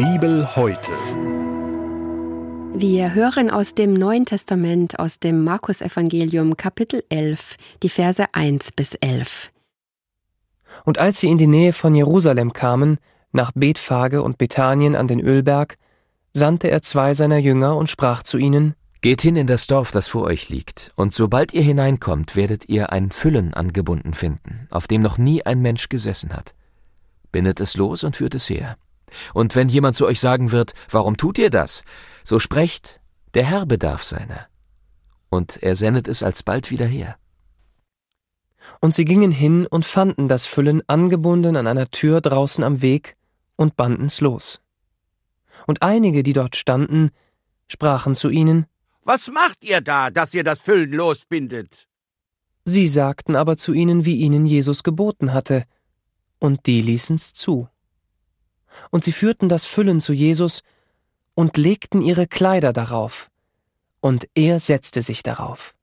Bibel heute. Wir hören aus dem Neuen Testament, aus dem Markus-Evangelium, Kapitel 11, die Verse 1 bis 11. Und als sie in die Nähe von Jerusalem kamen, nach Bethphage und Bethanien an den Ölberg, sandte er zwei seiner Jünger und sprach zu ihnen: Geht hin in das Dorf, das vor euch liegt, und sobald ihr hineinkommt, werdet ihr ein Füllen angebunden finden, auf dem noch nie ein Mensch gesessen hat. Bindet es los und führt es her. Und wenn jemand zu euch sagen wird, warum tut ihr das? So sprecht, der Herr bedarf seiner. Und er sendet es alsbald wieder her. Und sie gingen hin und fanden das Füllen angebunden an einer Tür draußen am Weg und banden's los. Und einige, die dort standen, sprachen zu ihnen, Was macht ihr da, dass ihr das Füllen losbindet? Sie sagten aber zu ihnen, wie ihnen Jesus geboten hatte, und die ließen's zu. Und sie führten das Füllen zu Jesus und legten ihre Kleider darauf, und er setzte sich darauf.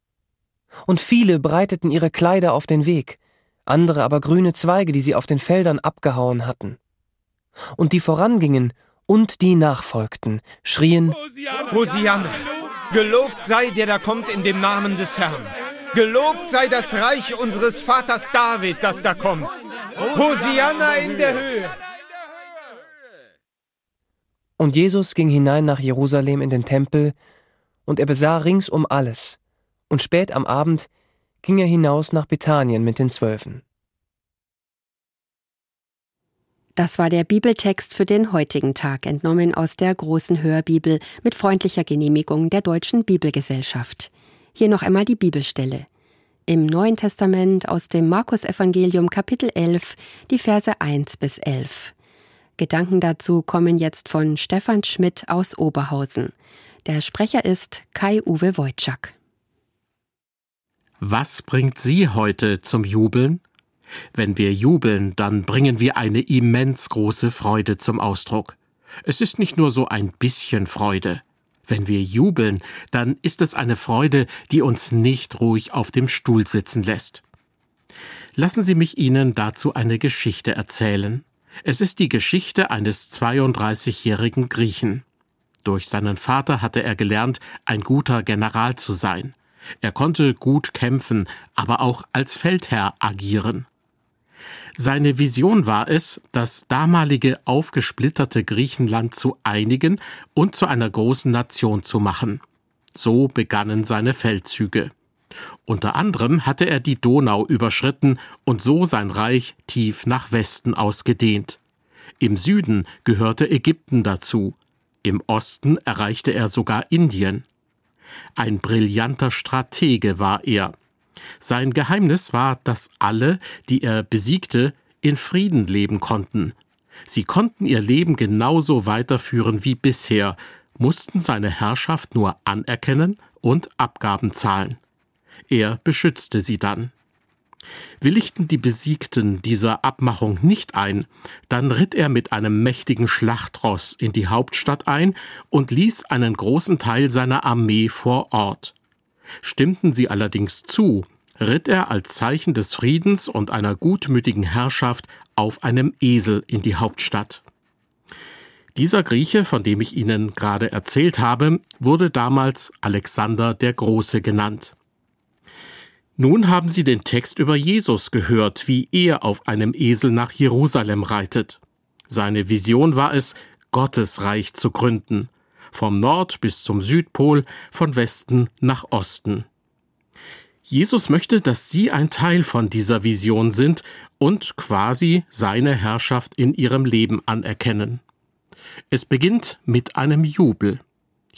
Und viele breiteten ihre Kleider auf den Weg, andere aber grüne Zweige, die sie auf den Feldern abgehauen hatten. Und die vorangingen und die nachfolgten, schrien Hosianna! Gelobt sei der, der kommt in dem Namen des Herrn. Gelobt sei das Reich unseres Vaters David, das da kommt. Hosianna in der Höhe! Und Jesus ging hinein nach Jerusalem in den Tempel, und er besah ringsum alles, und spät am Abend ging er hinaus nach Bethanien mit den Zwölfen. Das war der Bibeltext für den heutigen Tag, entnommen aus der großen Hörbibel mit freundlicher Genehmigung der Deutschen Bibelgesellschaft. Hier noch einmal die Bibelstelle. Im Neuen Testament aus dem Markus-Evangelium Kapitel 11, die Verse 1 bis 11. Gedanken dazu kommen jetzt von Stefan Schmidt aus Oberhausen. Der Sprecher ist Kai-Uwe Wojczak. Was bringt Sie heute zum Jubeln? Wenn wir jubeln, dann bringen wir eine immens große Freude zum Ausdruck. Es ist nicht nur so ein bisschen Freude. Wenn wir jubeln, dann ist es eine Freude, die uns nicht ruhig auf dem Stuhl sitzen lässt. Lassen Sie mich Ihnen dazu eine Geschichte erzählen. Es ist die Geschichte eines 32-jährigen Griechen. Durch seinen Vater hatte er gelernt, ein guter General zu sein. Er konnte gut kämpfen, aber auch als Feldherr agieren. Seine Vision war es, das damalige aufgesplitterte Griechenland zu einigen und zu einer großen Nation zu machen. So begannen seine Feldzüge. Unter anderem hatte er die Donau überschritten und so sein Reich tief nach Westen ausgedehnt. Im Süden gehörte Ägypten dazu, im Osten erreichte er sogar Indien. Ein brillanter Stratege war er. Sein Geheimnis war, dass alle, die er besiegte, in Frieden leben konnten. Sie konnten ihr Leben genauso weiterführen wie bisher, mussten seine Herrschaft nur anerkennen und Abgaben zahlen. Er beschützte sie dann. Willigten die Besiegten dieser Abmachung nicht ein, dann ritt er mit einem mächtigen Schlachtross in die Hauptstadt ein und ließ einen großen Teil seiner Armee vor Ort. Stimmten sie allerdings zu, ritt er als Zeichen des Friedens und einer gutmütigen Herrschaft auf einem Esel in die Hauptstadt. Dieser Grieche, von dem ich Ihnen gerade erzählt habe, wurde damals Alexander der Große genannt. Nun haben Sie den Text über Jesus gehört, wie er auf einem Esel nach Jerusalem reitet. Seine Vision war es, Gottes Reich zu gründen, vom Nord bis zum Südpol, von Westen nach Osten. Jesus möchte, dass Sie ein Teil von dieser Vision sind und quasi seine Herrschaft in Ihrem Leben anerkennen. Es beginnt mit einem Jubel.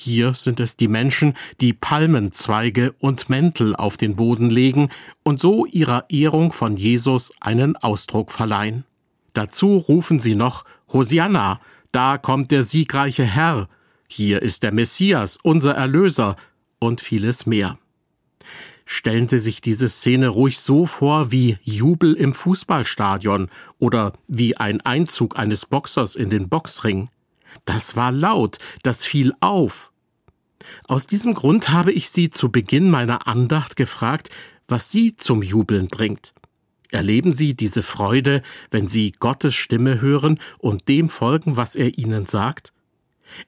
Hier sind es die Menschen, die Palmenzweige und Mäntel auf den Boden legen und so ihrer Ehrung von Jesus einen Ausdruck verleihen. Dazu rufen sie noch Hosianna, da kommt der siegreiche Herr, hier ist der Messias, unser Erlöser und vieles mehr. Stellen Sie sich diese Szene ruhig so vor wie Jubel im Fußballstadion oder wie ein Einzug eines Boxers in den Boxring. Das war laut, das fiel auf. Aus diesem Grund habe ich Sie zu Beginn meiner Andacht gefragt, was Sie zum Jubeln bringt. Erleben Sie diese Freude, wenn Sie Gottes Stimme hören und dem folgen, was er Ihnen sagt?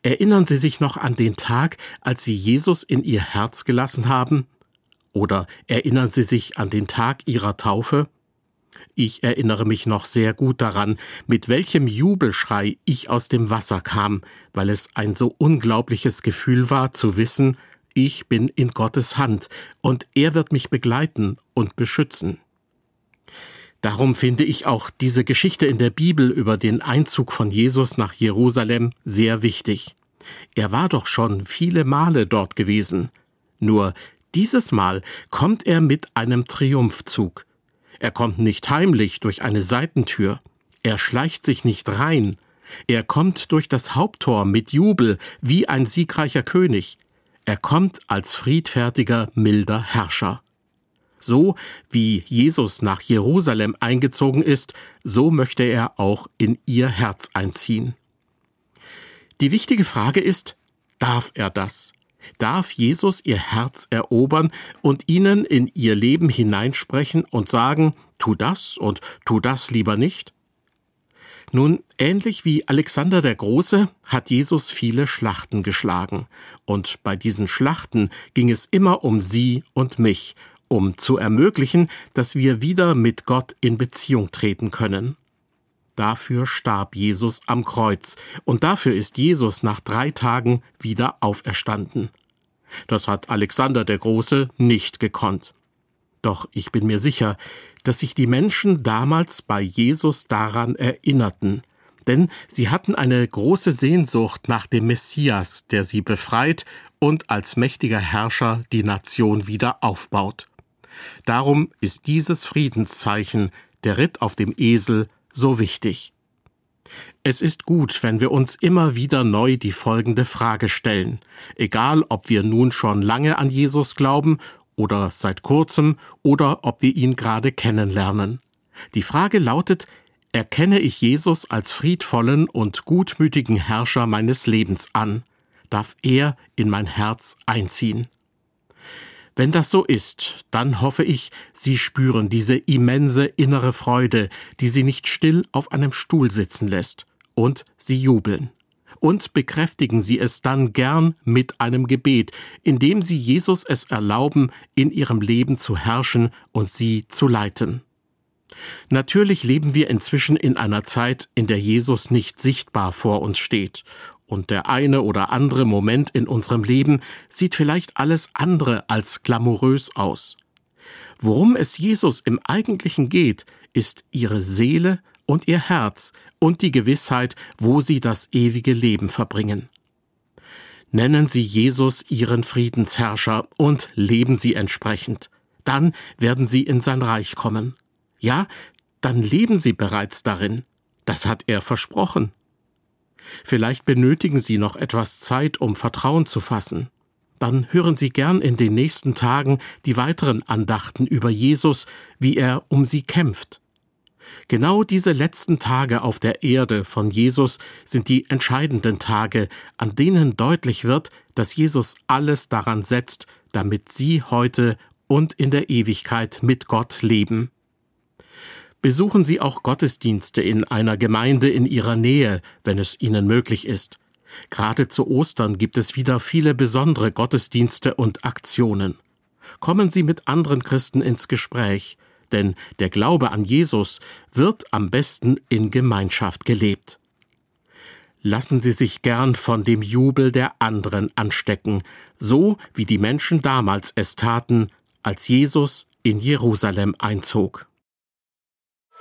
Erinnern Sie sich noch an den Tag, als Sie Jesus in Ihr Herz gelassen haben? Oder erinnern Sie sich an den Tag Ihrer Taufe? Ich erinnere mich noch sehr gut daran, mit welchem Jubelschrei ich aus dem Wasser kam, weil es ein so unglaubliches Gefühl war zu wissen, ich bin in Gottes Hand und er wird mich begleiten und beschützen. Darum finde ich auch diese Geschichte in der Bibel über den Einzug von Jesus nach Jerusalem sehr wichtig. Er war doch schon viele Male dort gewesen. Nur dieses Mal kommt er mit einem Triumphzug. Er kommt nicht heimlich durch eine Seitentür. Er schleicht sich nicht rein. Er kommt durch das Haupttor mit Jubel wie ein siegreicher König. Er kommt als friedfertiger, milder Herrscher. So wie Jesus nach Jerusalem eingezogen ist, so möchte er auch in ihr Herz einziehen. Die wichtige Frage ist, darf er das? Darf Jesus ihr Herz erobern und ihnen in ihr Leben hineinsprechen und sagen, tu das und tu das lieber nicht? Nun, ähnlich wie Alexander der Große hat Jesus viele Schlachten geschlagen, und bei diesen Schlachten ging es immer um sie und mich, um zu ermöglichen, dass wir wieder mit Gott in Beziehung treten können. Dafür starb Jesus am Kreuz, und dafür ist Jesus nach drei Tagen wieder auferstanden. Das hat Alexander der Große nicht gekonnt. Doch ich bin mir sicher, dass sich die Menschen damals bei Jesus daran erinnerten, denn sie hatten eine große Sehnsucht nach dem Messias, der sie befreit und als mächtiger Herrscher die Nation wieder aufbaut. Darum ist dieses Friedenszeichen, der Ritt auf dem Esel, so wichtig. Es ist gut, wenn wir uns immer wieder neu die folgende Frage stellen, egal ob wir nun schon lange an Jesus glauben oder seit kurzem oder ob wir ihn gerade kennenlernen. Die Frage lautet, erkenne ich Jesus als friedvollen und gutmütigen Herrscher meines Lebens an? Darf er in mein Herz einziehen? Wenn das so ist, dann hoffe ich, Sie spüren diese immense innere Freude, die Sie nicht still auf einem Stuhl sitzen lässt, und Sie jubeln. Und bekräftigen Sie es dann gern mit einem Gebet, indem Sie Jesus es erlauben, in Ihrem Leben zu herrschen und Sie zu leiten. Natürlich leben wir inzwischen in einer Zeit, in der Jesus nicht sichtbar vor uns steht und der eine oder andere Moment in unserem Leben sieht vielleicht alles andere als glamourös aus. Worum es Jesus im Eigentlichen geht, ist ihre Seele und ihr Herz und die Gewissheit, wo sie das ewige Leben verbringen. Nennen Sie Jesus Ihren Friedensherrscher und leben Sie entsprechend. Dann werden Sie in sein Reich kommen. Ja, dann leben Sie bereits darin. Das hat er versprochen. Vielleicht benötigen Sie noch etwas Zeit, um Vertrauen zu fassen. Dann hören Sie gern in den nächsten Tagen die weiteren Andachten über Jesus, wie er um Sie kämpft. Genau diese letzten Tage auf der Erde von Jesus sind die entscheidenden Tage, an denen deutlich wird, dass Jesus alles daran setzt, damit Sie heute und in der Ewigkeit mit Gott leben. Besuchen Sie auch Gottesdienste in einer Gemeinde in Ihrer Nähe, wenn es Ihnen möglich ist. Gerade zu Ostern gibt es wieder viele besondere Gottesdienste und Aktionen. Kommen Sie mit anderen Christen ins Gespräch, denn der Glaube an Jesus wird am besten in Gemeinschaft gelebt. Lassen Sie sich gern von dem Jubel der anderen anstecken, so wie die Menschen damals es taten, als Jesus in Jerusalem einzog.